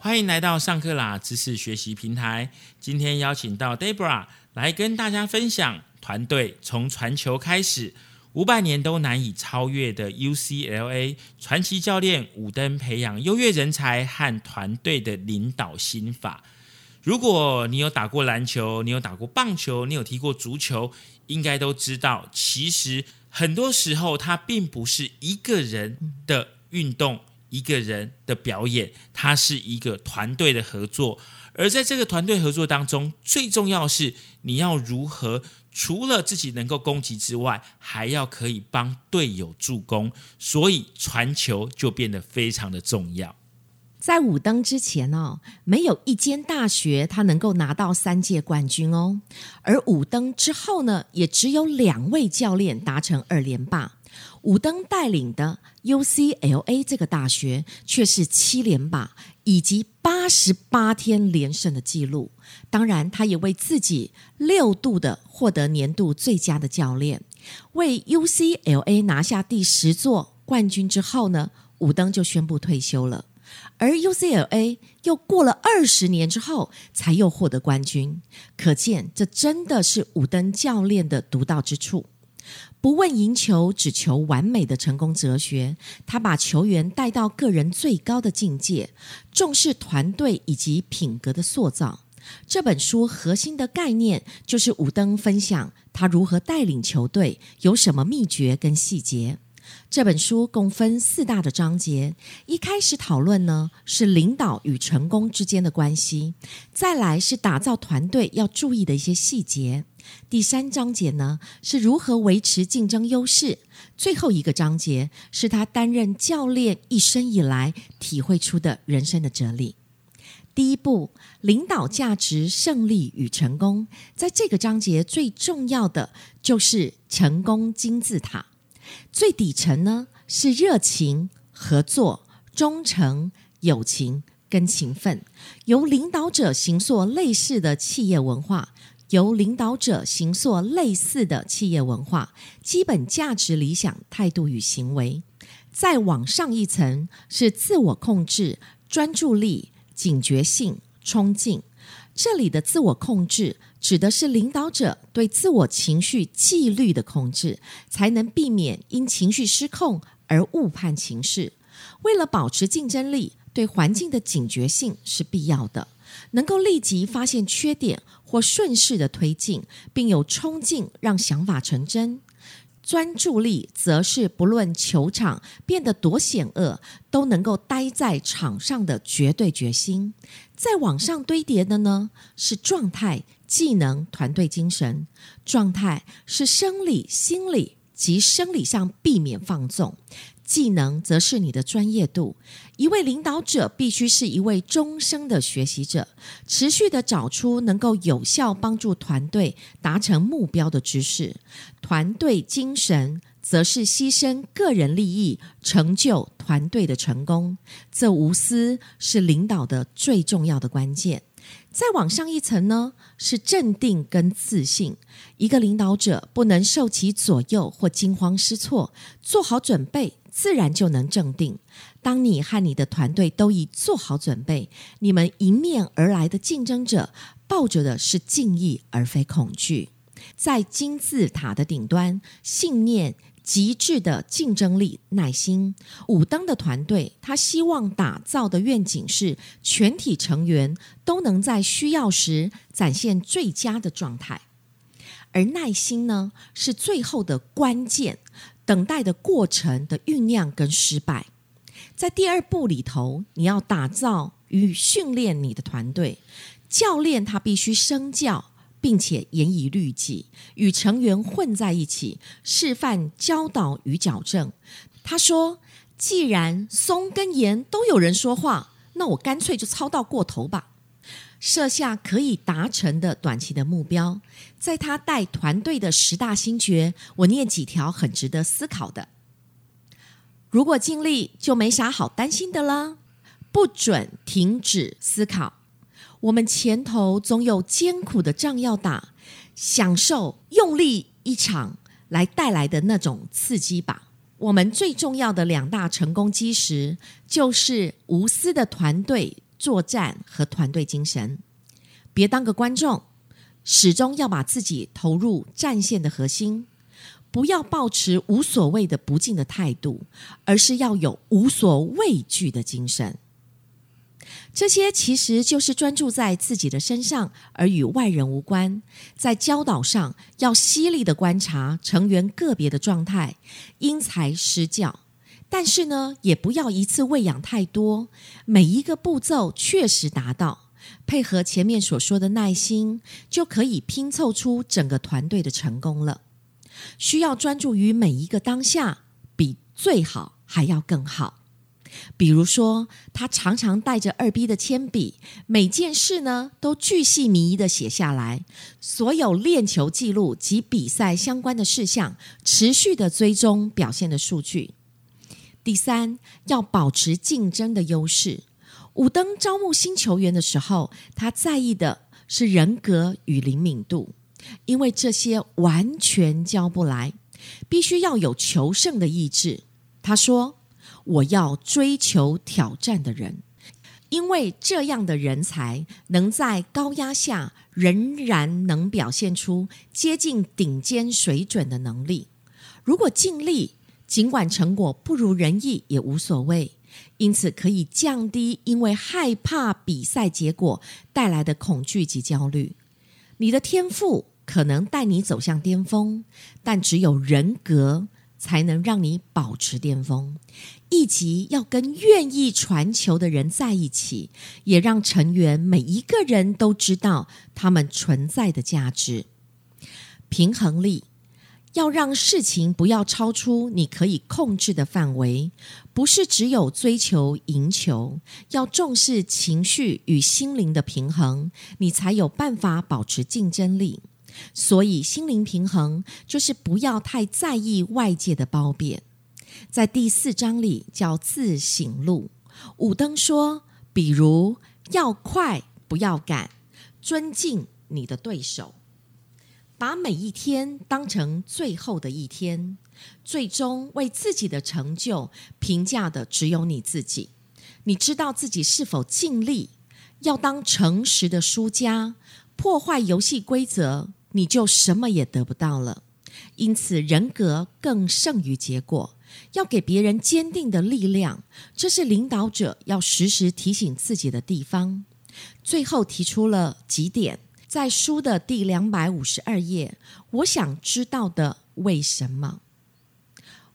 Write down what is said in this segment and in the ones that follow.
欢迎来到上课啦知识学习平台。今天邀请到 Debra 来跟大家分享团队从传球开始五百年都难以超越的 UCLA 传奇教练伍登培养优越人才和团队的领导心法。如果你有打过篮球，你有打过棒球，你有踢过足球，应该都知道，其实很多时候它并不是一个人的运动。一个人的表演，它是一个团队的合作，而在这个团队合作当中，最重要是你要如何除了自己能够攻击之外，还要可以帮队友助攻，所以传球就变得非常的重要。在五登之前哦，没有一间大学它能够拿到三届冠军哦，而五登之后呢，也只有两位教练达成二连霸。武登带领的 UCLA 这个大学却是七连霸以及八十八天连胜的记录。当然，他也为自己六度的获得年度最佳的教练，为 UCLA 拿下第十座冠军之后呢，武登就宣布退休了。而 UCLA 又过了二十年之后才又获得冠军，可见这真的是武登教练的独到之处。不问赢球，只求完美的成功哲学，他把球员带到个人最高的境界，重视团队以及品格的塑造。这本书核心的概念就是武登分享他如何带领球队，有什么秘诀跟细节。这本书共分四大的章节，一开始讨论呢是领导与成功之间的关系，再来是打造团队要注意的一些细节。第三章节呢是如何维持竞争优势，最后一个章节是他担任教练一生以来体会出的人生的哲理。第一步，领导价值、胜利与成功，在这个章节最重要的就是成功金字塔。最底层呢是热情、合作、忠诚、友情跟勤奋，由领导者形塑类似的企业文化。由领导者形塑类似的企业文化、基本价值、理想、态度与行为。再往上一层是自我控制、专注力、警觉性、冲劲。这里的自我控制指的是领导者对自我情绪纪律的控制，才能避免因情绪失控而误判情势。为了保持竞争力，对环境的警觉性是必要的。能够立即发现缺点或顺势的推进，并有冲劲让想法成真。专注力则是不论球场变得多险恶，都能够待在场上的绝对决心。再往上堆叠的呢，是状态、技能、团队精神。状态是生理、心理及生理上避免放纵。技能则是你的专业度。一位领导者必须是一位终生的学习者，持续的找出能够有效帮助团队达成目标的知识。团队精神则是牺牲个人利益，成就团队的成功。这无私是领导的最重要的关键。再往上一层呢，是镇定跟自信。一个领导者不能受其左右或惊慌失措，做好准备。自然就能镇定。当你和你的团队都已做好准备，你们迎面而来的竞争者抱着的是敬意而非恐惧。在金字塔的顶端，信念、极致的竞争力、耐心。武登的团队，他希望打造的愿景是全体成员都能在需要时展现最佳的状态，而耐心呢，是最后的关键。等待的过程的酝酿跟失败，在第二步里头，你要打造与训练你的团队。教练他必须身教，并且严以律己，与成员混在一起，示范教导与矫正。他说：“既然松跟严都有人说话，那我干脆就操到过头吧。”设下可以达成的短期的目标，在他带团队的十大心诀，我念几条很值得思考的。如果尽力，就没啥好担心的啦。不准停止思考，我们前头总有艰苦的仗要打，享受用力一场来带来的那种刺激吧。我们最重要的两大成功基石，就是无私的团队。作战和团队精神。别当个观众，始终要把自己投入战线的核心。不要抱持无所谓的不敬的态度，而是要有无所畏惧的精神。这些其实就是专注在自己的身上，而与外人无关。在教导上，要犀利的观察成员个别的状态，因材施教。但是呢，也不要一次喂养太多，每一个步骤确实达到，配合前面所说的耐心，就可以拼凑出整个团队的成功了。需要专注于每一个当下，比最好还要更好。比如说，他常常带着二 B 的铅笔，每件事呢都巨细靡遗的写下来，所有练球记录及比赛相关的事项，持续的追踪表现的数据。第三，要保持竞争的优势。武登招募新球员的时候，他在意的是人格与灵敏度。因为这些完全教不来，必须要有求胜的意志。他说：“我要追求挑战的人，因为这样的人才能在高压下仍然能表现出接近顶尖水准的能力。如果尽力，尽管成果不如人意也无所谓，因此可以降低因为害怕比赛结果带来的恐惧及焦虑。你的天赋。”可能带你走向巅峰，但只有人格才能让你保持巅峰。以及要跟愿意传球的人在一起，也让成员每一个人都知道他们存在的价值。平衡力要让事情不要超出你可以控制的范围，不是只有追求赢球，要重视情绪与心灵的平衡，你才有办法保持竞争力。所以，心灵平衡就是不要太在意外界的褒贬。在第四章里叫自省录，武登说，比如要快不要赶，尊敬你的对手，把每一天当成最后的一天，最终为自己的成就评价的只有你自己。你知道自己是否尽力？要当诚实的输家，破坏游戏规则。你就什么也得不到了，因此人格更胜于结果。要给别人坚定的力量，这是领导者要时时提醒自己的地方。最后提出了几点，在书的第两百五十二页，我想知道的为什么？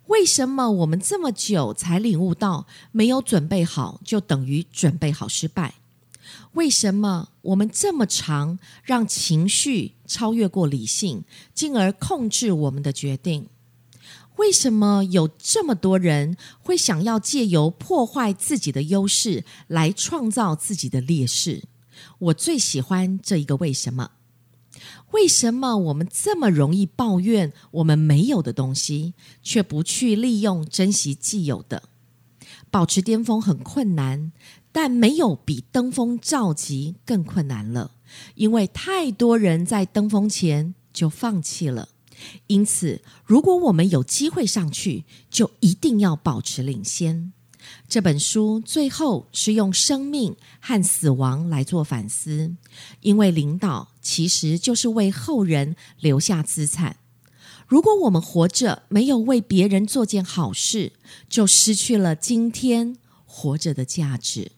为什么我们这么久才领悟到，没有准备好就等于准备好失败？为什么我们这么长让情绪超越过理性，进而控制我们的决定？为什么有这么多人会想要借由破坏自己的优势来创造自己的劣势？我最喜欢这一个为什么？为什么我们这么容易抱怨我们没有的东西，却不去利用、珍惜既有的？保持巅峰很困难。但没有比登峰造极更困难了，因为太多人在登峰前就放弃了。因此，如果我们有机会上去，就一定要保持领先。这本书最后是用生命和死亡来做反思，因为领导其实就是为后人留下资产。如果我们活着没有为别人做件好事，就失去了今天活着的价值。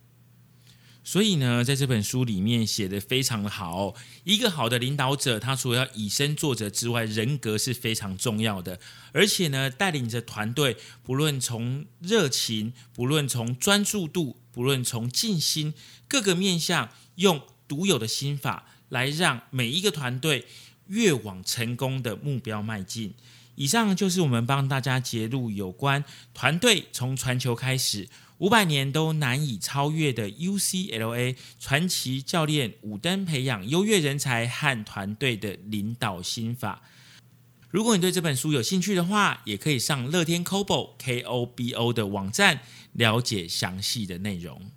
所以呢，在这本书里面写的非常好。一个好的领导者，他除了要以身作则之外，人格是非常重要的。而且呢，带领着团队，不论从热情，不论从专注度，不论从尽心，各个面向，用独有的心法来让每一个团队越往成功的目标迈进。以上就是我们帮大家揭露有关团队从传球开始。五百年都难以超越的 UCLA 传奇教练伍登培养优越人才和团队的领导心法。如果你对这本书有兴趣的话，也可以上乐天 Kobo K O B O 的网站了解详细的内容。